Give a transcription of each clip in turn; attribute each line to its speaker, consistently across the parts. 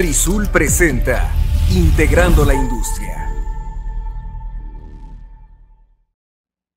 Speaker 1: Rizul presenta Integrando la Industria.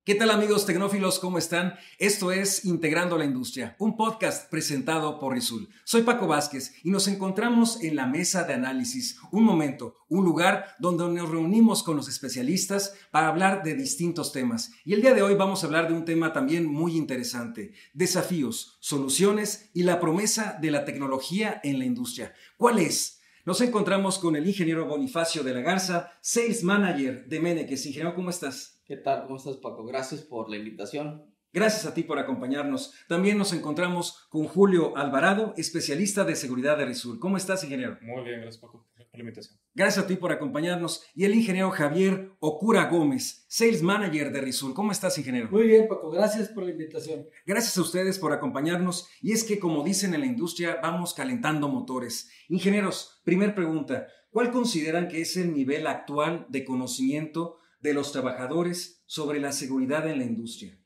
Speaker 1: ¿Qué tal amigos tecnófilos? ¿Cómo están? Esto es Integrando la Industria, un podcast presentado por Rizul. Soy Paco Vázquez y nos encontramos en la mesa de análisis, un momento, un lugar donde nos reunimos con los especialistas para hablar de distintos temas. Y el día de hoy vamos a hablar de un tema también muy interesante, desafíos, soluciones y la promesa de la tecnología en la industria. ¿Cuál es? Nos encontramos con el ingeniero Bonifacio de la Garza, Sales Manager de Meneques. Ingeniero, ¿cómo estás?
Speaker 2: ¿Qué tal? ¿Cómo estás, Paco? Gracias por la invitación.
Speaker 1: Gracias a ti por acompañarnos. También nos encontramos con Julio Alvarado, especialista de seguridad de Rizul. ¿Cómo estás, ingeniero?
Speaker 3: Muy bien, gracias, Paco, por la invitación.
Speaker 1: Gracias a ti por acompañarnos. Y el ingeniero Javier Okura Gómez, Sales Manager de Rizul. ¿Cómo estás, ingeniero?
Speaker 4: Muy bien, Paco. Gracias por la invitación.
Speaker 1: Gracias a ustedes por acompañarnos. Y es que, como dicen en la industria, vamos calentando motores. Ingenieros, primer pregunta. ¿Cuál consideran que es el nivel actual de conocimiento de los trabajadores sobre la seguridad en la industria.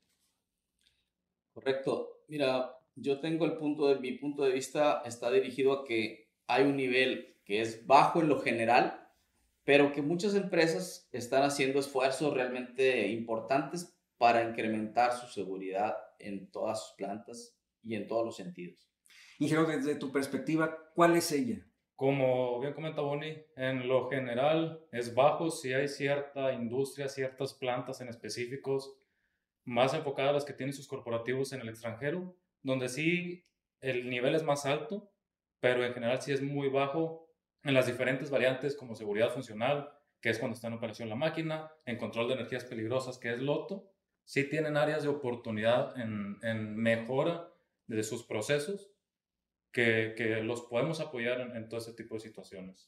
Speaker 2: Correcto. Mira, yo tengo el punto de mi punto de vista está dirigido a que hay un nivel que es bajo en lo general, pero que muchas empresas están haciendo esfuerzos realmente importantes para incrementar su seguridad en todas sus plantas y en todos los sentidos.
Speaker 1: Ingeniero, desde tu perspectiva, ¿cuál es ella?
Speaker 3: Como bien comenta Bonnie, en lo general es bajo si hay cierta industria, ciertas plantas en específicos más enfocadas a las que tienen sus corporativos en el extranjero, donde sí el nivel es más alto, pero en general sí es muy bajo en las diferentes variantes como seguridad funcional, que es cuando está en operación la máquina, en control de energías peligrosas, que es LOTO, sí tienen áreas de oportunidad en, en mejora de sus procesos que, los podemos apoyar en, todo ese tipo de situaciones.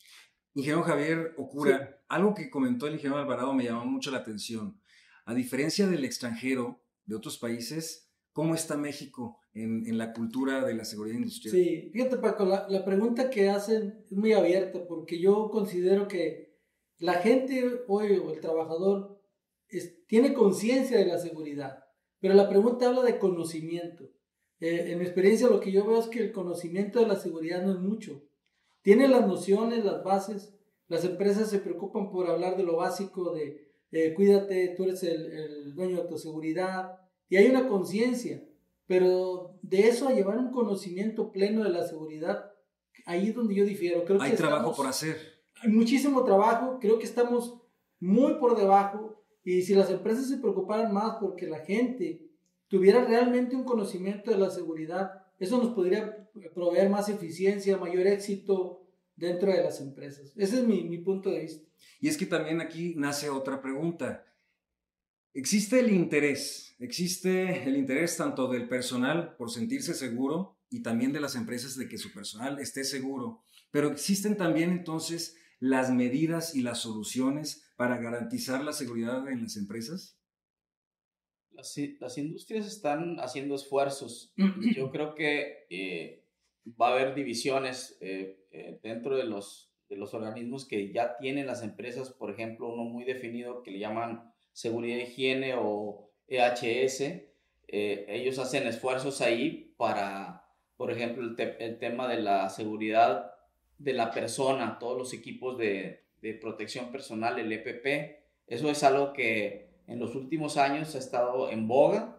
Speaker 1: Ingeniero Javier Ocura, algo que comentó el ingeniero Alvarado me llamó mucho la atención. A diferencia del extranjero, de otros países, ¿cómo está México en, la cultura de la seguridad industrial?
Speaker 4: Sí, fíjate Paco, la, pregunta que hacen es muy abierta porque yo considero que la gente hoy o el trabajador tiene conciencia de la seguridad, pero la pregunta habla de conocimiento. Eh, en mi experiencia lo que yo veo es que el conocimiento de la seguridad no es mucho. Tiene las nociones, las bases. Las empresas se preocupan por hablar de lo básico, de cuídate, tú eres el, dueño de tu seguridad. Y hay una conciencia. Pero de eso a llevar un conocimiento pleno de la seguridad, ahí es donde yo difiero.
Speaker 1: Creo hay trabajo por hacer.
Speaker 4: Hay muchísimo trabajo. Creo que estamos muy por debajo. Y si las empresas se preocuparan más porque la gente tuviera realmente un conocimiento de la seguridad, eso nos podría proveer más eficiencia, mayor éxito dentro de las empresas. Ese es mi, punto de vista.
Speaker 1: Y es que también aquí nace otra pregunta. Existe el interés, existe el interés tanto del personal por sentirse seguro y también de las empresas de que su personal esté seguro, pero existen también entonces las medidas y las soluciones para garantizar la seguridad en las empresas
Speaker 2: las, industrias están haciendo esfuerzos. Yo creo que eh, va a haber divisiones eh, eh, dentro de los, de los organismos que ya tienen las empresas, por ejemplo, uno muy definido que le llaman seguridad y higiene o EHS. ellos hacen esfuerzos ahí para, por ejemplo, el, el, tema de la seguridad de la persona, todos los equipos de, de protección personal, el EPP. Eso es algo que en los últimos años ha estado en boga.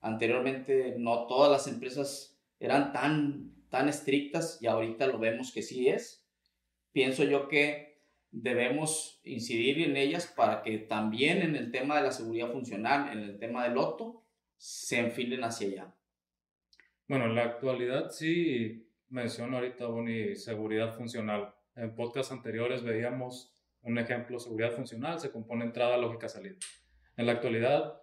Speaker 2: Anteriormente no todas las empresas eran tan, tan estrictas y ahorita lo vemos que sí es. Pienso yo que debemos incidir en ellas para que también en el tema de la seguridad funcional, en el tema del loto, se enfilen hacia allá.
Speaker 3: Bueno, en la actualidad sí menciono ahorita Boni seguridad funcional. En podcasts anteriores veíamos un ejemplo, seguridad funcional, se compone entrada, lógica, salida. En la actualidad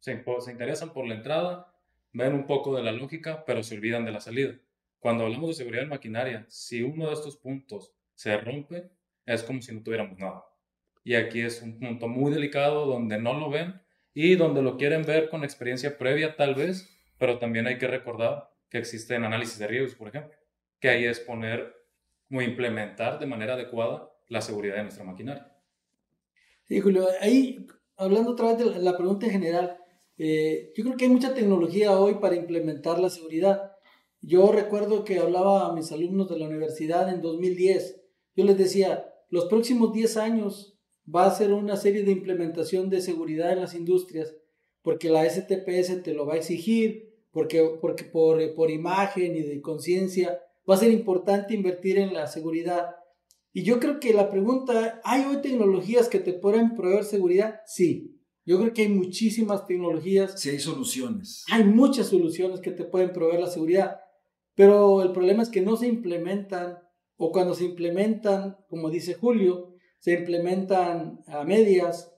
Speaker 3: se, se interesan por la entrada, ven un poco de la lógica, pero se olvidan de la salida. Cuando hablamos de seguridad en maquinaria, si uno de estos puntos se rompe, es como si no tuviéramos nada. Y aquí es un punto muy delicado donde no lo ven y donde lo quieren ver con experiencia previa tal vez, pero también hay que recordar que existen análisis de riesgos, por ejemplo, que ahí es poner o implementar de manera adecuada la seguridad de nuestra maquinaria.
Speaker 4: Sí, Julio, ahí hablando otra vez de la pregunta en general, eh, yo creo que hay mucha tecnología hoy para implementar la seguridad, Yo recuerdo que hablaba a mis alumnos de la universidad en 2010. Yo les decía, los próximos 10 años va a ser una serie de implementación de seguridad en las industrias, porque la STPS te lo va a exigir, porque, porque por, por imagen y de conciencia va a ser importante invertir en la seguridad. Y yo creo que la pregunta, ¿hay hoy tecnologías que te pueden proveer seguridad? Sí. Yo creo que hay muchísimas tecnologías.
Speaker 1: Sí, hay soluciones.
Speaker 4: Hay muchas soluciones que te pueden proveer la seguridad, pero el problema es que no se implementan o cuando se implementan, como dice Julio, se implementan a medias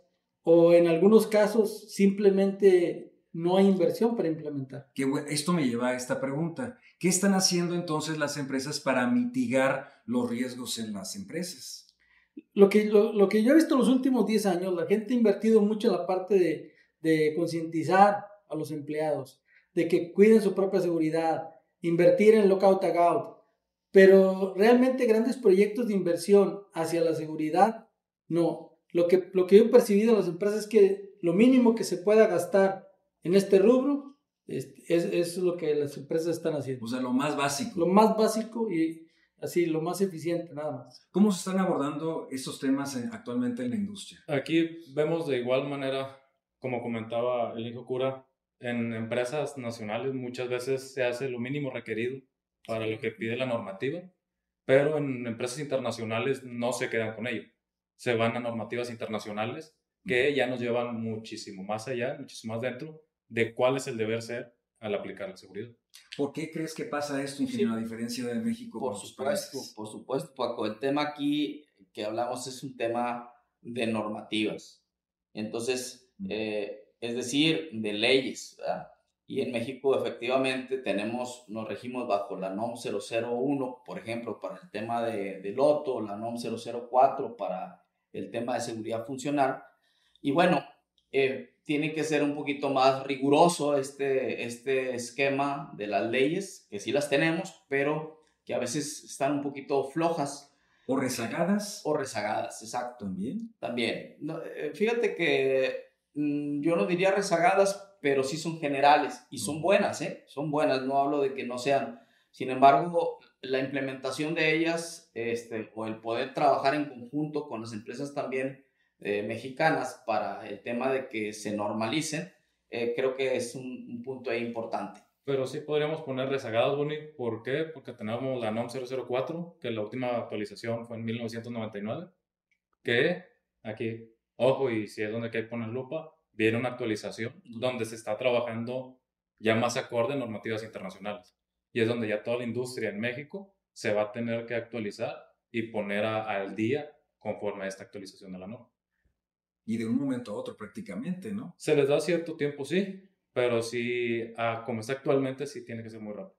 Speaker 4: o en algunos casos simplemente no hay inversión para implementar.
Speaker 1: Que, esto me lleva a esta pregunta. ¿Qué están haciendo entonces las empresas para mitigar los riesgos en las empresas?
Speaker 4: Lo que, lo, que yo he visto en los últimos 10 años, la gente ha invertido mucho en la parte de, de concientizar a los empleados, de que cuiden su propia seguridad, invertir en lockout tagout, pero realmente grandes proyectos de inversión hacia la seguridad, no. Lo que, lo que yo he percibido en las empresas es que lo mínimo que se pueda gastar en este rubro es, es, lo que las empresas están haciendo.
Speaker 1: O sea, lo más básico.
Speaker 4: Lo más básico y así, lo más eficiente, nada más.
Speaker 1: ¿Cómo se están abordando estos temas actualmente en la industria?
Speaker 3: Aquí vemos de igual manera, como comentaba el hijo cura, en empresas nacionales muchas veces se hace lo mínimo requerido para lo que pide la normativa, pero en empresas internacionales no se quedan con ello. Se van a normativas internacionales que ya nos llevan muchísimo más allá, muchísimo más dentro de cuál es el deber ser al aplicar la seguridad.
Speaker 1: ¿Por qué crees que pasa esto, ingeniero, a diferencia de México?
Speaker 2: Por supuesto, por supuesto, Paco. El tema aquí que hablamos es un tema de normativas. Entonces, eh, es decir, de leyes. Y en México efectivamente tenemos, nos regimos bajo la NOM 001, por ejemplo, para el tema de, de loto, la NOM 004 para el tema de seguridad funcional. Y bueno, eh, tiene que ser un poquito más riguroso este, este esquema de las leyes, que sí las tenemos, pero que a veces están un poquito flojas.
Speaker 1: ¿O rezagadas?
Speaker 2: O rezagadas, exacto.
Speaker 1: También.
Speaker 2: También. Eh, fíjate que mm, yo no diría rezagadas, pero sí son generales y son buenas, ¿eh? Son buenas, no hablo de que no sean. Sin embargo, la implementación de ellas este, o el poder trabajar en conjunto con las empresas también eh, mexicanas para el tema de que se normalicen, eh, creo que es un, punto ahí importante.
Speaker 3: Pero sí podríamos poner rezagados, Bonnie. ¿Por qué? Porque tenemos la NOM 004, que la última actualización fue en 1999, que aquí, ojo, y si es donde hay que poner lupa, viene una actualización donde se está trabajando ya más acorde a normativas internacionales. Y es donde ya toda la industria en México se va a tener que actualizar y poner al día conforme a esta actualización de la norma.
Speaker 1: Y de un momento a otro prácticamente, ¿no?
Speaker 3: Se les da cierto tiempo, sí, pero sí, ah, como está actualmente, sí tiene que ser muy rápido.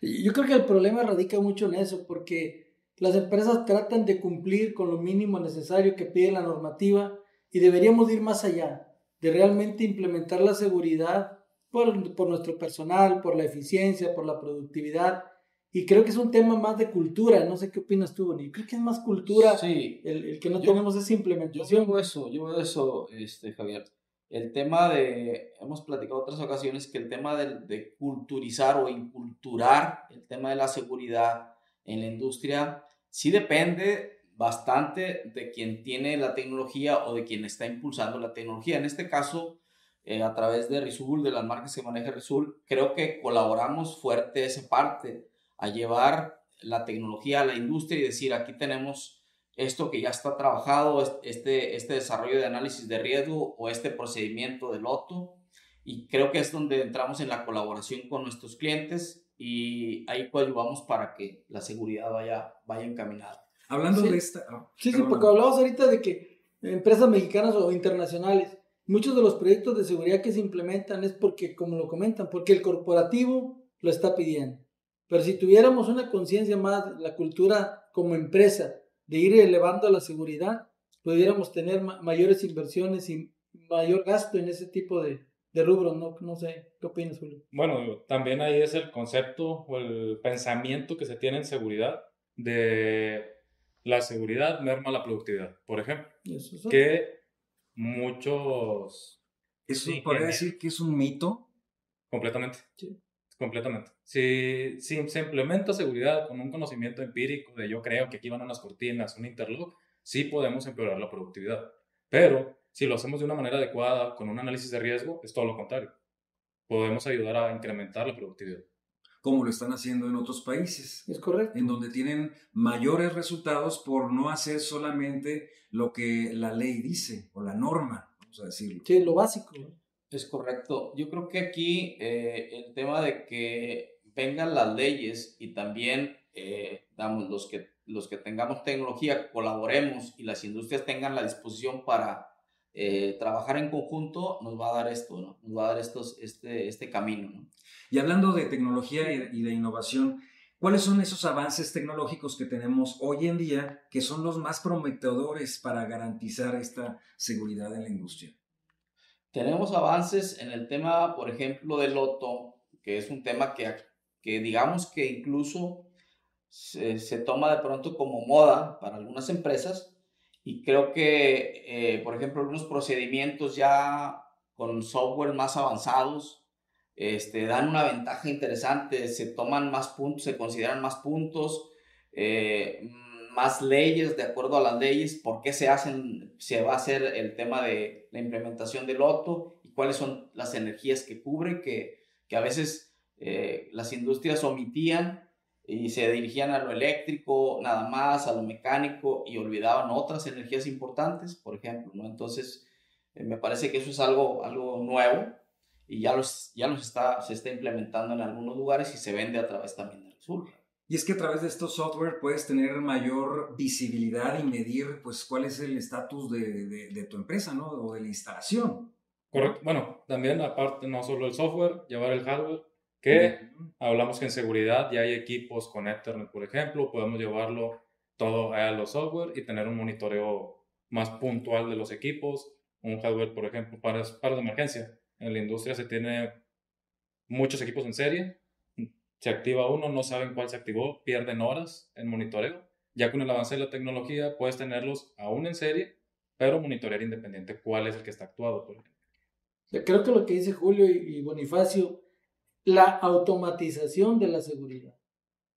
Speaker 4: Yo creo que el problema radica mucho en eso, porque las empresas tratan de cumplir con lo mínimo necesario que pide la normativa y deberíamos ir más allá de realmente implementar la seguridad por, por, nuestro personal, por la eficiencia, por la productividad. Y creo que es un tema más de cultura. No sé qué opinas tú, Bonnie. Creo que es más cultura
Speaker 2: sí,
Speaker 4: el, el, que no tenemos esa implementación.
Speaker 2: Yo veo eso, yo veo eso, este, Javier. El tema de, hemos platicado otras ocasiones, que el tema de, de culturizar o inculturar el tema de la seguridad en la industria sí depende bastante de quien tiene la tecnología o de quien está impulsando la tecnología. En este caso, eh, a través de Risul, de las marcas que maneja Risul, creo que colaboramos fuerte esa parte a llevar la tecnología a la industria y decir, aquí tenemos esto que ya está trabajado, este, este desarrollo de análisis de riesgo o este procedimiento de loto. Y creo que es donde entramos en la colaboración con nuestros clientes y ahí coayuvamos para que la seguridad vaya, vaya encaminada.
Speaker 1: Hablando de esta...
Speaker 4: Ah, sí, sí, porque hablamos ahorita de que empresas mexicanas o internacionales, muchos de los proyectos de seguridad que se implementan es porque, como lo comentan, porque el corporativo lo está pidiendo. Pero si tuviéramos una conciencia más, la cultura como empresa, de ir elevando la seguridad, pudiéramos tener mayores inversiones y mayor gasto en ese tipo de, de rubros, ¿no? No sé, ¿qué opinas, Julio?
Speaker 3: Bueno, también ahí es el concepto o el pensamiento que se tiene en seguridad de la seguridad merma la productividad, por ejemplo. Que muchos...
Speaker 1: ¿Eso podría decir que es un mito?
Speaker 3: Completamente. Completamente. Si, si se implementa seguridad con un conocimiento empírico de yo creo que aquí van unas cortinas, un interlock, sí podemos empeorar la productividad. Pero si lo hacemos de una manera adecuada, con un análisis de riesgo, es todo lo contrario. Podemos ayudar a incrementar la productividad.
Speaker 1: Como lo están haciendo en otros países.
Speaker 4: Es correcto.
Speaker 1: En donde tienen mayores resultados por no hacer solamente lo que la ley dice o la norma, vamos a decirlo.
Speaker 4: Sí, lo básico.
Speaker 2: Es correcto. Yo creo que aquí eh, el tema de que vengan las leyes y también, eh, damos, los que, los que tengamos tecnología, colaboremos y las industrias tengan la disposición para eh, trabajar en conjunto, nos va a dar esto, ¿no? Nos va a dar estos, este, este camino, ¿no?
Speaker 1: Y hablando de tecnología y de innovación, ¿cuáles son esos avances tecnológicos que tenemos hoy en día que son los más prometedores para garantizar esta seguridad en la industria?
Speaker 2: Tenemos avances en el tema, por ejemplo, del loto, que es un tema que, que digamos que incluso se, se, toma de pronto como moda para algunas empresas y creo que, eh, por ejemplo, algunos procedimientos ya con software más avanzados este, dan una ventaja interesante, se toman más puntos, se consideran más puntos, eh, más leyes de acuerdo a las leyes, por qué se hacen, se va a hacer el tema de la implementación del loto y cuáles son las energías que cubre, que, que a veces eh, las industrias omitían y se dirigían a lo eléctrico nada más, a lo mecánico y olvidaban otras energías importantes, por ejemplo, ¿no? Entonces, eh, me parece que eso es algo, algo nuevo y ya, los, ya los está, se está implementando en algunos lugares y se vende a través también del sur.
Speaker 1: Y es que a través de estos software puedes tener mayor visibilidad y medir pues cuál es el estatus de, de, tu empresa, ¿no? O de la instalación.
Speaker 3: Correcto. Bueno, también aparte no solo el software, llevar el hardware, que hablamos que en seguridad ya hay equipos con Ethernet, por ejemplo, podemos llevarlo todo a los software y tener un monitoreo más puntual de los equipos, un hardware, por ejemplo, para, para de emergencia. En la industria se tiene muchos equipos en serie se activa uno, no saben cuál se activó, pierden horas en monitoreo. Ya con el avance de la tecnología puedes tenerlos aún en serie, pero monitorear independiente cuál es el que está actuado, por ejemplo.
Speaker 4: Creo que lo que dice Julio y Bonifacio, la automatización de la seguridad.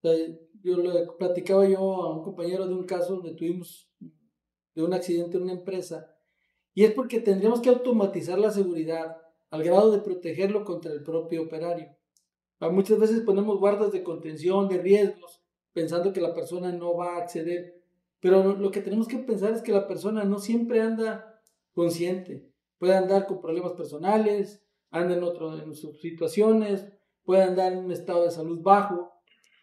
Speaker 4: yo le platicaba yo a un compañero de un caso donde tuvimos de un accidente en una empresa, y es porque tendríamos que automatizar la seguridad al grado de protegerlo contra el propio operario. Muchas veces ponemos guardas de contención, de riesgos, pensando que la persona no va a acceder. Pero lo que tenemos que pensar es que la persona no siempre anda consciente. Puede andar con problemas personales, anda en, otro, en sus situaciones, puede andar en un estado de salud bajo.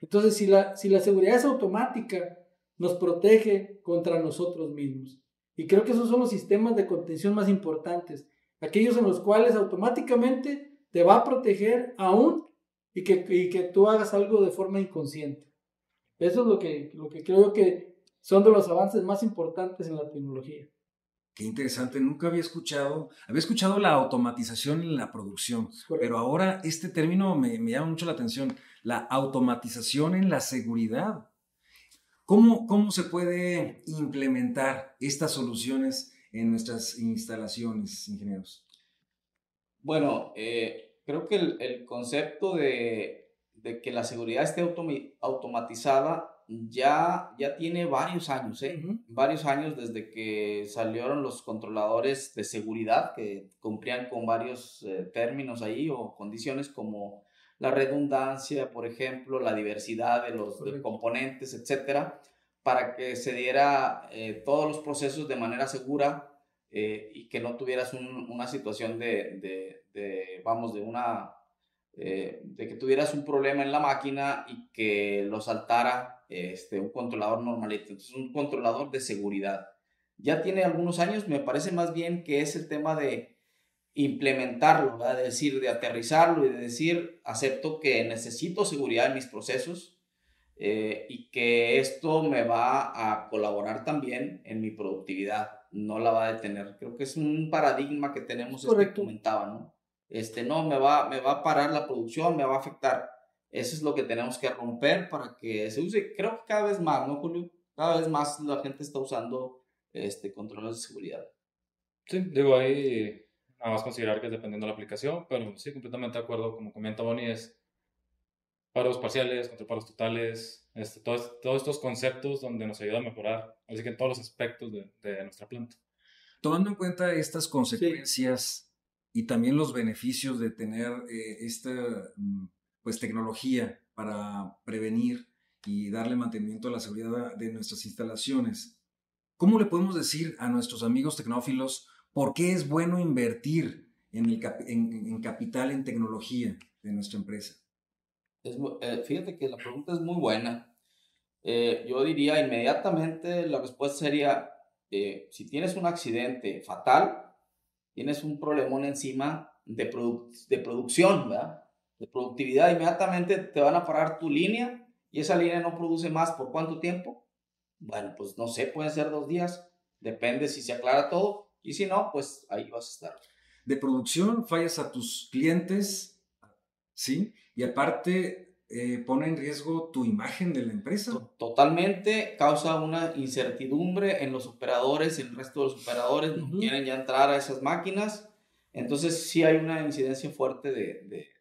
Speaker 4: Entonces, si la, si la seguridad es automática, nos protege contra nosotros mismos. Y creo que esos son los sistemas de contención más importantes. Aquellos en los cuales automáticamente te va a proteger aún y que, y que tú hagas algo de forma inconsciente. Eso es lo que, lo que creo que son de los avances más importantes en la tecnología.
Speaker 1: Qué interesante, nunca había escuchado, había escuchado la automatización en la producción, pero ahora este término me, me, llama mucho la atención, la automatización en la seguridad. ¿Cómo, ¿Cómo se puede implementar estas soluciones en nuestras instalaciones, ingenieros?
Speaker 2: Bueno, eh, creo que el, el concepto de, de, que la seguridad esté automatizada ya, ya tiene varios años, ¿eh? varios años desde que salieron los controladores de seguridad que cumplían con varios eh, términos ahí o condiciones como la redundancia, por ejemplo, la diversidad de los componentes, etcétera, para que se diera eh, todos los procesos de manera segura eh, y que no tuvieras una situación de, de, vamos, de una, eh, de que tuvieras un problema en la máquina y que lo saltara este, un controlador normalito. Entonces, un controlador de seguridad. Ya tiene algunos años, me parece más bien que es el tema de implementarlo, de decir, de aterrizarlo y de decir, acepto que necesito seguridad en mis procesos eh, y que esto me va a colaborar también en mi productividad no la va a detener. Creo que es un paradigma que tenemos, este que comentaba, ¿no? Este, no, me va, me va a parar la producción, me va a afectar. Eso es lo que tenemos que romper para que se use. Creo que cada vez más, ¿no, Julio? Cada vez más la gente está usando este, controles de seguridad.
Speaker 3: Sí, digo, ahí nada más considerar que es dependiendo de la aplicación, pero sí, completamente de acuerdo, como comenta Bonnie, es paros parciales, contra paros totales, este, todos, todos estos conceptos donde nos ayuda a mejorar, así que en todos los aspectos de, de nuestra planta.
Speaker 1: Tomando en cuenta estas consecuencias y también los beneficios de tener eh, esta mm, pues, tecnología para prevenir y darle mantenimiento a la seguridad de nuestras instalaciones, ¿cómo le podemos decir a nuestros amigos tecnófilos por qué es bueno invertir en, el en, capital, en tecnología de nuestra empresa?
Speaker 2: Eh, fíjate que la pregunta es muy buena. Eh, yo diría inmediatamente la respuesta sería, eh, si tienes un accidente fatal, tienes un problemón encima de, de producción, ¿verdad? de productividad, inmediatamente te van a parar tu línea y esa línea no produce más por cuánto tiempo. Bueno, pues no sé, pueden ser dos días, depende si se aclara todo y si no, pues ahí vas a estar.
Speaker 1: De producción, fallas a tus clientes, ¿sí? Y aparte, eh, pone en riesgo tu imagen de la empresa.
Speaker 2: Totalmente, causa una incertidumbre en los operadores, en el resto de los operadores no quieren ya entrar a esas máquinas. Entonces sí hay una incidencia fuerte de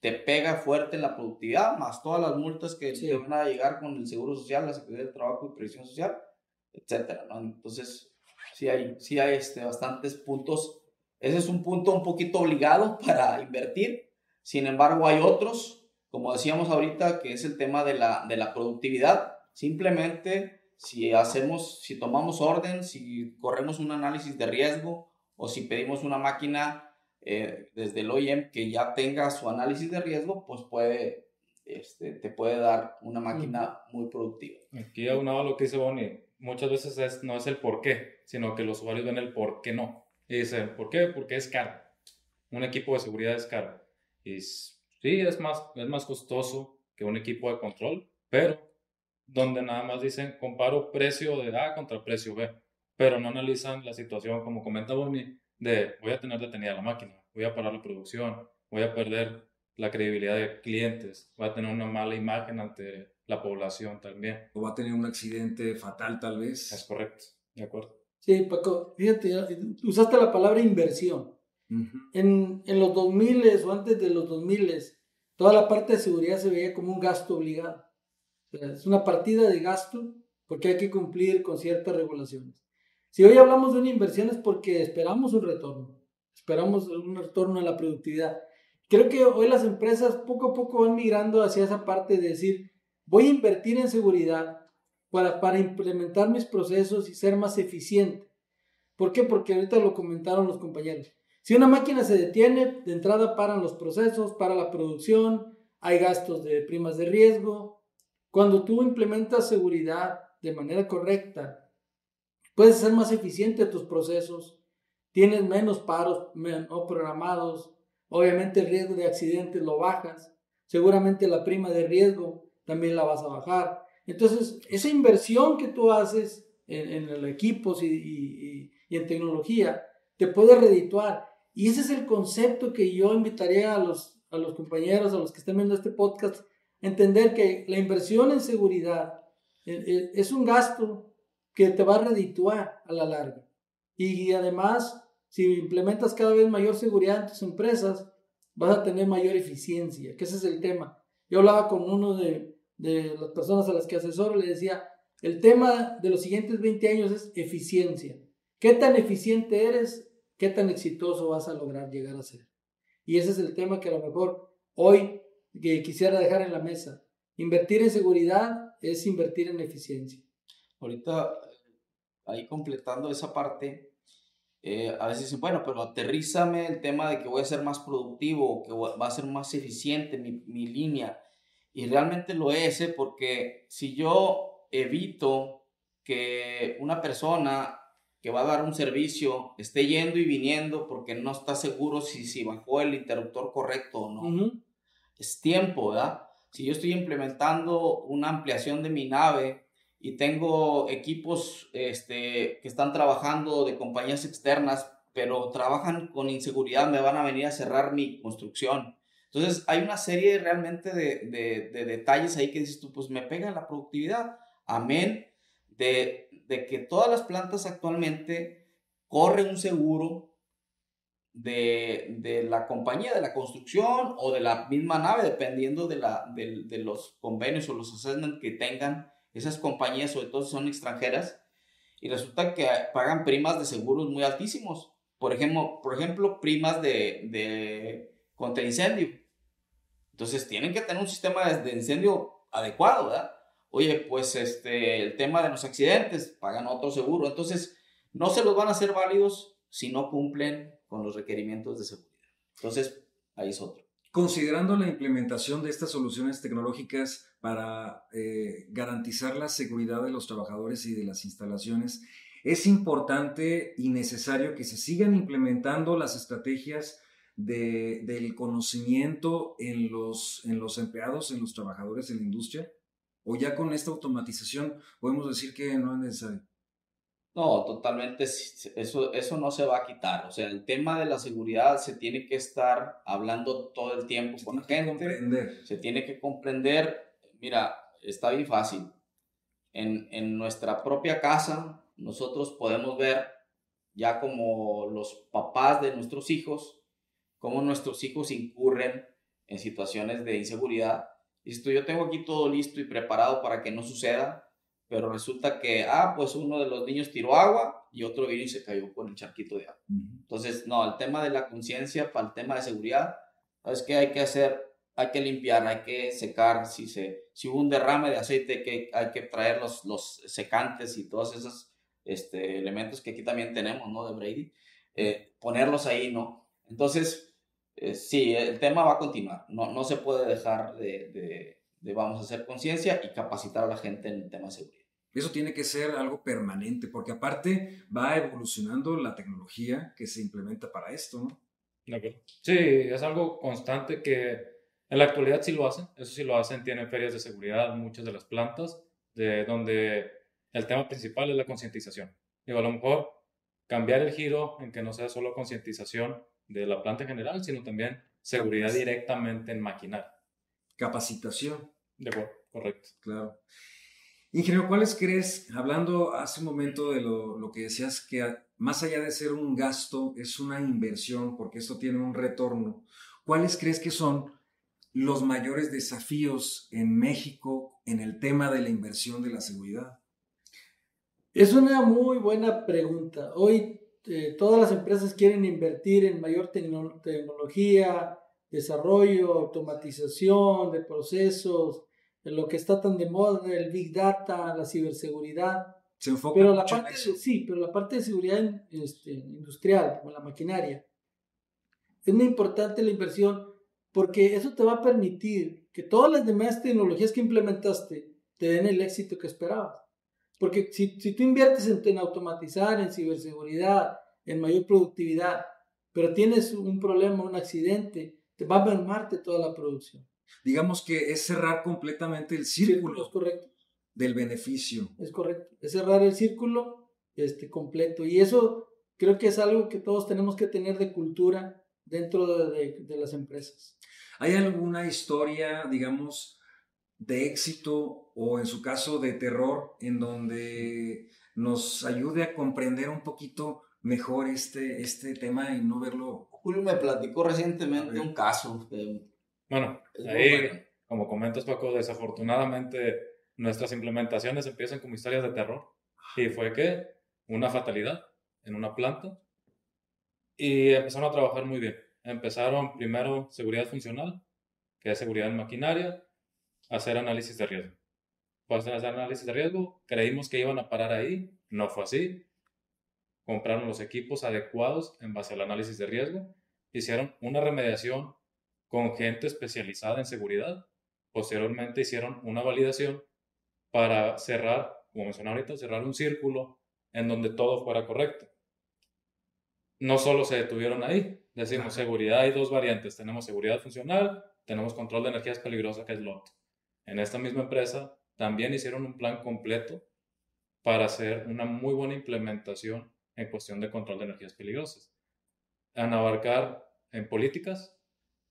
Speaker 2: te pega fuerte en la productividad, más todas las multas que te van a llegar con el Seguro Social, la Secretaría de Trabajo y Previsión Social, etcétera, ¿no? Entonces, sí hay, sí hay este, bastantes puntos. Ese es un punto un poquito obligado para invertir. Sin embargo, hay otros, como decíamos ahorita, que es el tema de la, de la productividad. Simplemente, si hacemos, si tomamos orden, si corremos un análisis de riesgo o si pedimos una máquina eh, desde el OEM que ya tenga su análisis de riesgo, pues puede, este, te puede dar una máquina muy productiva.
Speaker 3: Aquí aunado lo que dice Bonnie, muchas veces es, no es el por qué, sino que los usuarios ven el por qué no. Y dicen, ¿por qué? Porque es caro. Un equipo de seguridad es caro. Y sí, es más, es más costoso que un equipo de control, pero donde nada más dicen, comparo precio de A contra precio B, pero no analizan la situación, como comenta Bonnie, de voy a tener detenida la máquina, voy a parar la producción, voy a perder la credibilidad de clientes, voy a tener una mala imagen ante la población también.
Speaker 1: O va a tener un accidente fatal tal vez.
Speaker 3: Es correcto, de acuerdo.
Speaker 4: Sí, Paco, fíjate, usaste la palabra inversión. en, en, los 2000 o antes de los 2000, toda la parte de seguridad se veía como un gasto obligado. es una partida de gasto porque hay que cumplir con ciertas regulaciones. Si hoy hablamos de una inversión es porque esperamos un retorno, esperamos un retorno en la productividad. Creo que hoy las empresas poco a poco van migrando hacia esa parte de decir, voy a invertir en seguridad para, para implementar mis procesos y ser más eficiente. ¿Por qué? Porque ahorita lo comentaron los compañeros. Si una máquina se detiene, de entrada paran los procesos, para la producción, hay gastos de primas de riesgo. Cuando tú implementas seguridad de manera correcta, Puedes ser más eficiente tus procesos, tienes menos paros no programados, obviamente el riesgo de accidentes lo bajas, seguramente la prima de riesgo también la vas a bajar. Entonces, esa inversión que tú haces en, en equipos y, y, en tecnología te puede redituar. Y ese es el concepto que yo invitaría a los, a los compañeros, a los que estén viendo este podcast, entender que la inversión en seguridad eh, eh, es un gasto que te va a redituar a la larga. Y además, si implementas cada vez mayor seguridad en tus empresas, vas a tener mayor eficiencia, que ese es el tema. Yo hablaba con uno de, de las personas a las que asesoro, le decía, el tema de los siguientes 20 años es eficiencia. ¿Qué tan eficiente eres? ¿Qué tan exitoso vas a lograr llegar a ser? Y ese es el tema que a lo mejor hoy quisiera dejar en la mesa. Invertir en seguridad es invertir en eficiencia.
Speaker 2: Ahorita ahí completando esa parte, eh, a veces dicen, bueno, pero aterrízame el tema de que voy a ser más productivo, que va a ser más eficiente mi, mi línea. Y realmente lo es, ¿eh? porque si yo evito que una persona que va a dar un servicio esté yendo y viniendo porque no está seguro si, si bajó el interruptor correcto o no. Es tiempo, ¿verdad? Si yo estoy implementando una ampliación de mi nave y tengo equipos este, que están trabajando de compañías externas, pero trabajan con inseguridad, me van a venir a cerrar mi construcción. Entonces, hay una serie realmente de, de, detalles ahí que dices tú, pues me pega la productividad. Amén de, que todas las plantas actualmente corren un seguro de, de, la compañía de la construcción o de la misma nave, dependiendo de, la, de los convenios o los assessments que tengan esas compañías, sobre todo si son extranjeras, y resulta que pagan primas de seguros muy altísimos. Por ejemplo, por ejemplo primas de, de contra incendio. Entonces tienen que tener un sistema de, incendio adecuado, ¿verdad? Oye, pues este, el tema de los accidentes, pagan otro seguro. Entonces, no se los van a hacer válidos si no cumplen con los requerimientos de seguridad. Entonces, ahí es otro.
Speaker 1: Considerando la implementación de estas soluciones tecnológicas para eh, garantizar la seguridad de los trabajadores y de las instalaciones, es importante y necesario que se sigan implementando las estrategias de, del conocimiento en los, en los empleados, en los trabajadores de la industria? ¿O ya con esta automatización podemos decir que no es necesario?
Speaker 2: No, totalmente, eso, eso no se va a quitar. O sea, el tema de la seguridad se tiene que estar hablando todo el tiempo con la gente. Comprender. Se tiene que comprender. Mira, está bien fácil. En, en nuestra propia casa, nosotros podemos ver ya como los papás de nuestros hijos, cómo nuestros hijos incurren en situaciones de inseguridad. Esto yo tengo aquí todo listo y preparado para que no suceda, pero resulta que, ah, pues uno de los niños tiró agua y otro vino y se cayó con el charquito de agua. Entonces, no, el tema de la conciencia para el tema de seguridad, es que hay que hacer, hay que limpiar, hay que secar, si, se, si hubo un derrame de aceite, que hay que traer los, los secantes y todos esos este, elementos que aquí también tenemos, ¿no? De Brady, eh, ponerlos ahí, ¿no? Entonces, eh, sí, el tema va a continuar, no, no se puede dejar de, de, de vamos a hacer conciencia y capacitar a la gente en el tema de seguridad.
Speaker 1: Eso tiene que ser algo permanente, porque aparte va evolucionando la tecnología que se implementa para esto, ¿no?
Speaker 3: Sí, es algo constante que en la actualidad sí lo hacen, eso sí lo hacen, tienen ferias de seguridad muchas de las plantas, de donde el tema principal es la concientización. Digo, a lo mejor cambiar el giro en que no sea solo concientización de la planta en general, sino también seguridad directamente en maquinaria.
Speaker 1: Capacitación.
Speaker 3: De acuerdo, correcto.
Speaker 1: Claro. Ingeniero, ¿cuáles crees, hablando hace un momento de lo, lo, que decías, que más allá de ser un gasto, es una inversión, porque esto tiene un retorno, ¿cuáles crees que son los mayores desafíos en México en el tema de la inversión de la seguridad?
Speaker 4: Es una muy buena pregunta. Hoy eh, todas las empresas quieren invertir en mayor tecnología, desarrollo, automatización de procesos, lo que está tan de moda, el Big Data, la ciberseguridad.
Speaker 1: Se enfoca
Speaker 4: pero la parte, Sí, pero la parte de seguridad este, industrial, como la maquinaria, es muy importante la inversión porque eso te va a permitir que todas las demás tecnologías que implementaste te den el éxito que esperabas. Porque si, si tú inviertes en, en automatizar, en ciberseguridad, en mayor productividad, pero tienes un problema, un accidente, te va a mermarte toda la producción
Speaker 1: digamos que es cerrar completamente el círculo
Speaker 4: es correcto.
Speaker 1: del beneficio.
Speaker 4: Es correcto, es cerrar el círculo este, completo. Y eso creo que es algo que todos tenemos que tener de cultura dentro de, de, las empresas.
Speaker 1: ¿Hay alguna historia, digamos, de éxito o en su caso de terror en donde nos ayude a comprender un poquito mejor este, este tema y no verlo?
Speaker 2: Julio me platicó recientemente un caso de
Speaker 3: bueno, ahí, como comentas Paco, desafortunadamente nuestras implementaciones empiezan como historias de terror. Y fue que una fatalidad en una planta y empezaron a trabajar muy bien. Empezaron primero seguridad funcional, que es seguridad en maquinaria, hacer análisis de riesgo. Para hacer análisis de riesgo, creímos que iban a parar ahí, no fue así. Compraron los equipos adecuados en base al análisis de riesgo, hicieron una remediación con gente especializada en seguridad. Posteriormente hicieron una validación para cerrar, como mencioné ahorita, cerrar un círculo en donde todo fuera correcto. No solo se detuvieron ahí, decimos seguridad, hay dos variantes, tenemos seguridad funcional, tenemos control de energías peligrosas, que es LOT. En esta misma empresa también hicieron un plan completo para hacer una muy buena implementación en cuestión de control de energías peligrosas. En abarcar en políticas,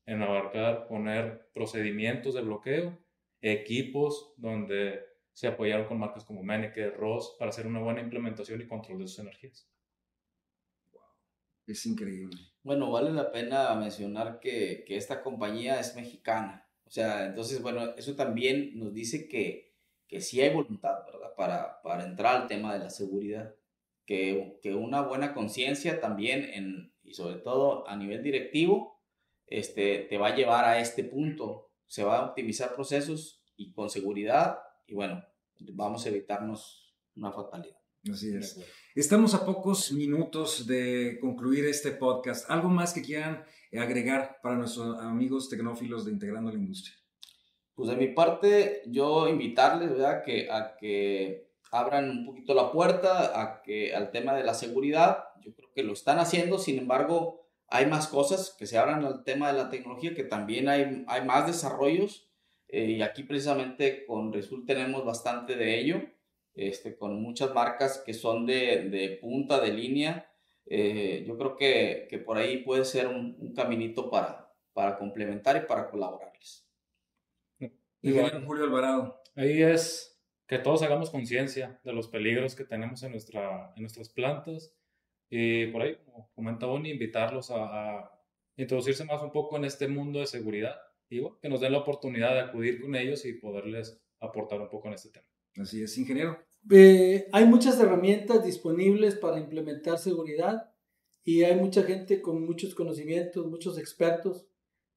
Speaker 3: en abarcar, poner procedimientos de bloqueo, equipos donde se apoyaron con marcas como Menneke, Ross, para hacer una buena implementación y control de sus energías.
Speaker 1: Wow. Es increíble.
Speaker 2: Bueno, vale la pena mencionar que, que esta compañía es mexicana. O sea, entonces, bueno, eso también nos dice que, que sí hay voluntad, ¿verdad? Para, para entrar al tema de la seguridad. Que, que una buena conciencia también, en, y sobre todo a nivel directivo, este, te va a llevar a este punto. Se va a optimizar procesos y con seguridad, y bueno, vamos a evitarnos una fatalidad.
Speaker 1: Así es. Estamos a pocos minutos de concluir este podcast. ¿Algo más que quieran agregar para nuestros amigos tecnófilos de Integrando la Industria?
Speaker 2: Pues de mi parte, yo invitarles ¿verdad? Que, a que abran un poquito la puerta a que, al tema de la seguridad. Yo creo que lo están haciendo, sin embargo, hay más cosas que se abran al tema de la tecnología, que también hay, hay más desarrollos. Eh, y aquí precisamente con Resul tenemos bastante de ello este, con muchas marcas que son de, de punta, de línea. Eh, yo creo que, que, por ahí puede ser un, un, caminito para, para complementar y para colaborarles.
Speaker 1: Y bueno, Julio Alvarado.
Speaker 3: Ahí es que todos hagamos conciencia de los peligros que tenemos en, nuestra, en nuestras plantas. Y por ahí, como comenta Bonnie, invitarlos a, a, introducirse más un poco en este mundo de seguridad. Y bueno, que nos den la oportunidad de acudir con ellos y poderles aportar un poco en este tema.
Speaker 1: Así es, ingeniero.
Speaker 4: Eh, hay muchas herramientas disponibles para implementar seguridad y hay mucha gente con muchos conocimientos, muchos expertos.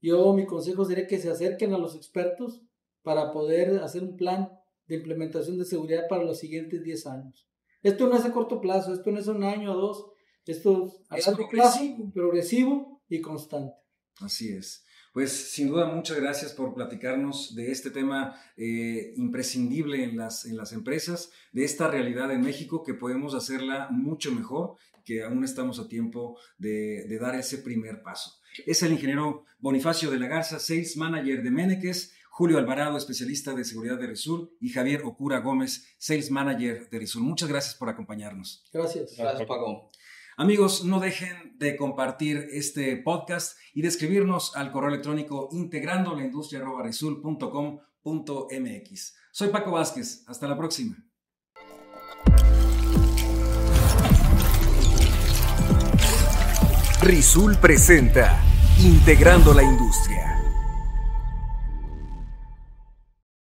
Speaker 4: Yo mi consejo sería que se acerquen a los expertos para poder hacer un plan de implementación de seguridad para los siguientes 10 años. Esto no es a corto plazo, esto no es un año o dos, esto es a largo plazo, progresivo y constante.
Speaker 1: Así es. Pues sin duda muchas gracias por platicarnos de este tema eh, imprescindible en las, en las empresas, de esta realidad en México que podemos hacerla mucho mejor, que aún estamos a tiempo de, de dar ese primer paso. Es el ingeniero Bonifacio de la Garza, Sales Manager de Meneques, Julio Alvarado, especialista de seguridad de Resul, y Javier Okura Gómez, Sales Manager de Resul. Muchas gracias por acompañarnos.
Speaker 4: Gracias.
Speaker 2: Gracias, Paco.
Speaker 1: Amigos, no dejen de compartir este podcast y de escribirnos al correo electrónico integrando la industria mx. Soy Paco Vázquez. Hasta la próxima.
Speaker 5: Rizul presenta Integrando la Industria.